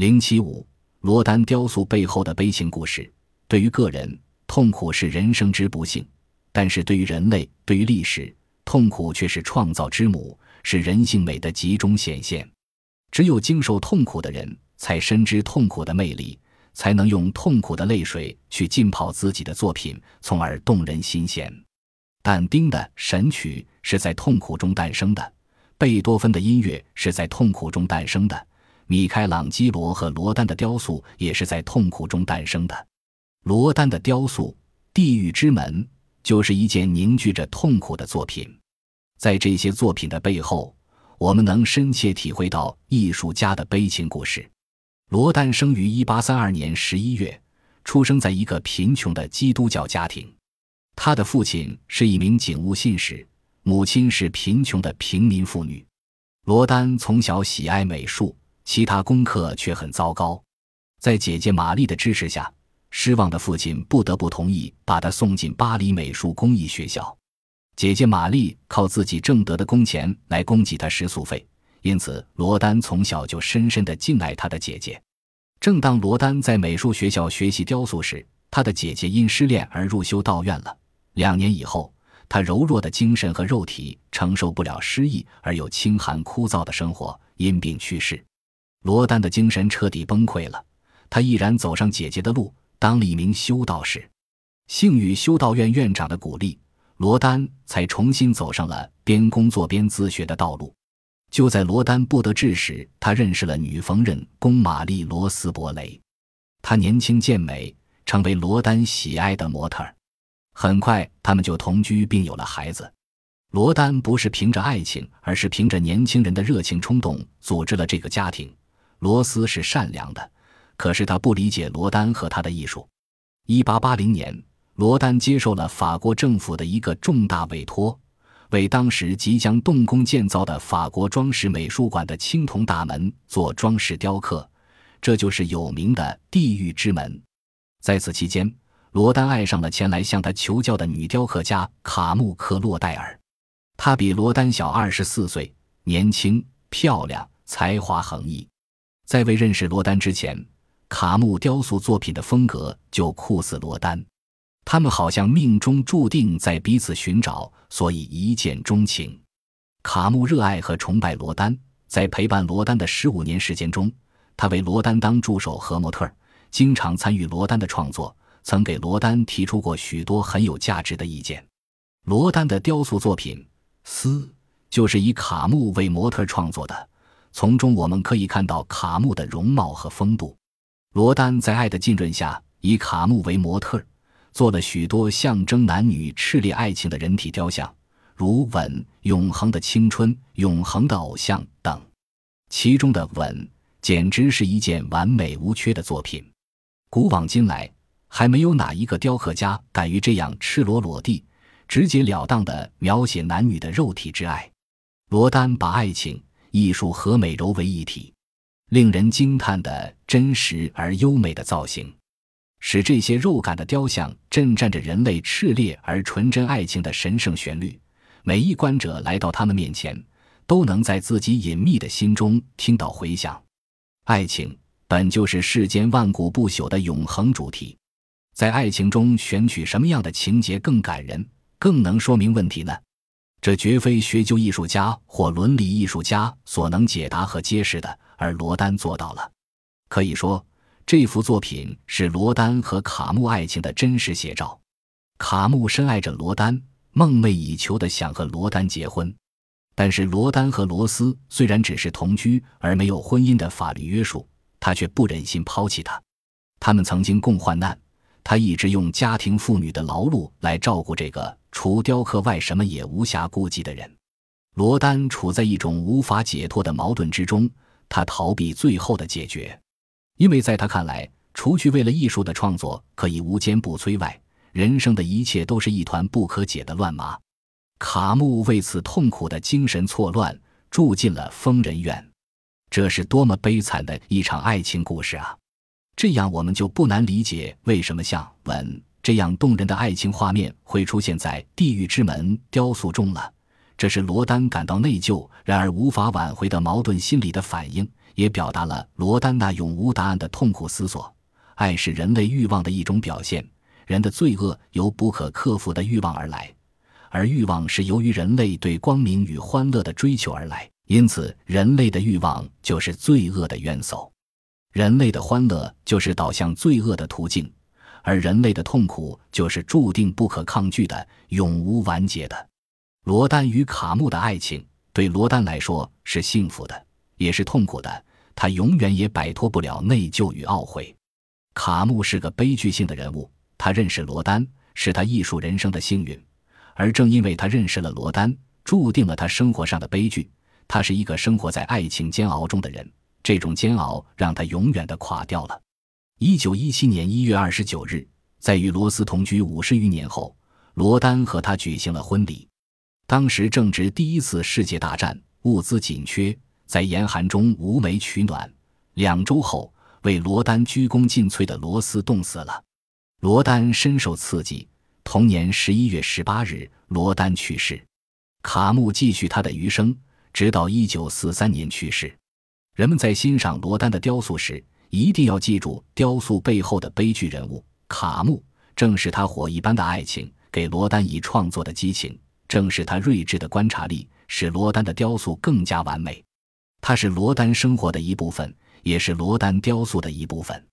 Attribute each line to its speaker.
Speaker 1: 零七五，罗丹雕塑背后的悲情故事。对于个人，痛苦是人生之不幸；但是对于人类，对于历史，痛苦却是创造之母，是人性美的集中显现。只有经受痛苦的人，才深知痛苦的魅力，才能用痛苦的泪水去浸泡自己的作品，从而动人心弦。但丁的神曲是在痛苦中诞生的，贝多芬的音乐是在痛苦中诞生的。米开朗基罗和罗丹的雕塑也是在痛苦中诞生的。罗丹的雕塑《地狱之门》就是一件凝聚着痛苦的作品。在这些作品的背后，我们能深切体会到艺术家的悲情故事。罗丹生于1832年11月，出生在一个贫穷的基督教家庭。他的父亲是一名警务信使，母亲是贫穷的平民妇女。罗丹从小喜爱美术。其他功课却很糟糕，在姐姐玛丽的支持下，失望的父亲不得不同意把他送进巴黎美术工艺学校。姐姐玛丽靠自己挣得的工钱来供给他食宿费，因此罗丹从小就深深的敬爱他的姐姐。正当罗丹在美术学校学习雕塑时，他的姐姐因失恋而入修道院了。两年以后，他柔弱的精神和肉体承受不了失意而又清寒枯燥的生活，因病去世。罗丹的精神彻底崩溃了，他毅然走上姐姐的路，当了一名修道士。幸与修道院院长的鼓励，罗丹才重新走上了边工作边自学的道路。就在罗丹不得志时，他认识了女缝纫工玛丽·罗斯伯雷。她年轻健美，成为罗丹喜爱的模特。很快，他们就同居并有了孩子。罗丹不是凭着爱情，而是凭着年轻人的热情冲动组织了这个家庭。罗斯是善良的，可是他不理解罗丹和他的艺术。一八八零年，罗丹接受了法国政府的一个重大委托，为当时即将动工建造的法国装饰美术馆的青铜大门做装饰雕刻，这就是有名的地狱之门。在此期间，罗丹爱上了前来向他求教的女雕刻家卡穆克洛戴尔。她比罗丹小二十四岁，年轻、漂亮，才华横溢。在未认识罗丹之前，卡穆雕塑作品的风格就酷似罗丹，他们好像命中注定在彼此寻找，所以一见钟情。卡穆热爱和崇拜罗丹，在陪伴罗丹的十五年时间中，他为罗丹当助手和模特，经常参与罗丹的创作，曾给罗丹提出过许多很有价值的意见。罗丹的雕塑作品《思》就是以卡穆为模特创作的。从中我们可以看到卡穆的容貌和风度。罗丹在爱的浸润下，以卡穆为模特，做了许多象征男女炽烈爱情的人体雕像，如《吻》《永恒的青春》《永恒的偶像》等。其中的《吻》简直是一件完美无缺的作品。古往今来，还没有哪一个雕刻家敢于这样赤裸裸地、直截了当地描写男女的肉体之爱。罗丹把爱情。艺术和美柔为一体，令人惊叹的真实而优美的造型，使这些肉感的雕像震颤着人类炽烈而纯真爱情的神圣旋律。每一观者来到他们面前，都能在自己隐秘的心中听到回响。爱情本就是世间万古不朽的永恒主题，在爱情中选取什么样的情节更感人，更能说明问题呢？这绝非学究艺术家或伦理艺术家所能解答和揭示的，而罗丹做到了。可以说，这幅作品是罗丹和卡穆爱情的真实写照。卡穆深爱着罗丹，梦寐以求的想和罗丹结婚。但是，罗丹和罗斯虽然只是同居而没有婚姻的法律约束，他却不忍心抛弃他。他们曾经共患难。他一直用家庭妇女的劳碌来照顾这个除雕刻外什么也无暇顾及的人。罗丹处在一种无法解脱的矛盾之中，他逃避最后的解决，因为在他看来，除去为了艺术的创作可以无坚不摧外，人生的一切都是一团不可解的乱麻。卡穆为此痛苦的精神错乱，住进了疯人院。这是多么悲惨的一场爱情故事啊！这样，我们就不难理解为什么像《吻》这样动人的爱情画面会出现在《地狱之门》雕塑中了。这是罗丹感到内疚，然而无法挽回的矛盾心理的反应，也表达了罗丹那永无答案的痛苦思索。爱是人类欲望的一种表现，人的罪恶由不可克服的欲望而来，而欲望是由于人类对光明与欢乐的追求而来。因此，人类的欲望就是罪恶的元首，人类的欢乐就是导向罪恶的途径，而人类的痛苦就是注定不可抗拒的、永无完结的。罗丹与卡穆的爱情对罗丹来说是幸福的，也是痛苦的。他永远也摆脱不了内疚与懊悔。卡穆是个悲剧性的人物，他认识罗丹是他艺术人生的幸运，而正因为他认识了罗丹，注定了他生活上的悲剧。他是一个生活在爱情煎熬中的人，这种煎熬让他永远的垮掉了。一九一七年一月二十九日，在与罗斯同居五十余年后，罗丹和他举行了婚礼。当时正值第一次世界大战，物资紧缺。在严寒中无煤取暖，两周后，为罗丹鞠躬尽瘁的罗斯冻死了。罗丹深受刺激，同年十一月十八日，罗丹去世。卡穆继续他的余生，直到一九四三年去世。人们在欣赏罗丹的雕塑时，一定要记住雕塑背后的悲剧人物卡木。正是他火一般的爱情，给罗丹以创作的激情；正是他睿智的观察力，使罗丹的雕塑更加完美。他是罗丹生活的一部分，也是罗丹雕塑的一部分。